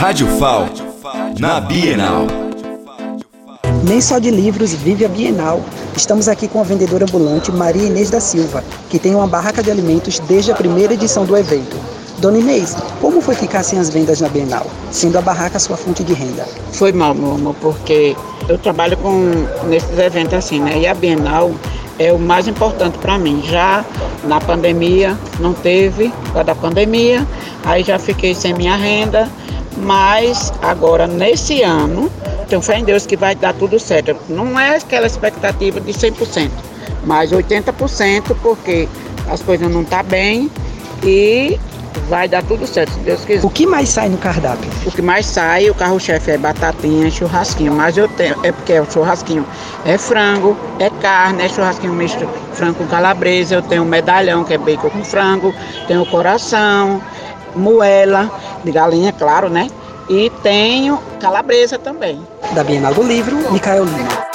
Rádio FAL, na Bienal. Nem só de livros vive a Bienal. Estamos aqui com a vendedora ambulante Maria Inês da Silva, que tem uma barraca de alimentos desde a primeira edição do evento. Dona Inês, como foi ficar sem as vendas na Bienal, sendo a barraca sua fonte de renda? Foi mal, meu amor, porque eu trabalho com nesses eventos assim, né? E a Bienal é o mais importante para mim. Já na pandemia não teve, por causa da pandemia, aí já fiquei sem minha renda, mas agora nesse ano, tenho fé em Deus que vai dar tudo certo. Não é aquela expectativa de 100%, mas 80% porque as coisas não estão tá bem e vai dar tudo certo, se Deus quiser. O que mais sai no cardápio? O que mais sai, o carro-chefe é batatinha e churrasquinho, mas eu tenho, é porque é o churrasquinho é frango, é carne, é churrasquinho misto, frango com calabresa, eu tenho medalhão, que é bacon com frango, tenho coração, moela, de galinha, claro, né? E tenho calabresa também. Da Bienal do Livro, Micael Lima.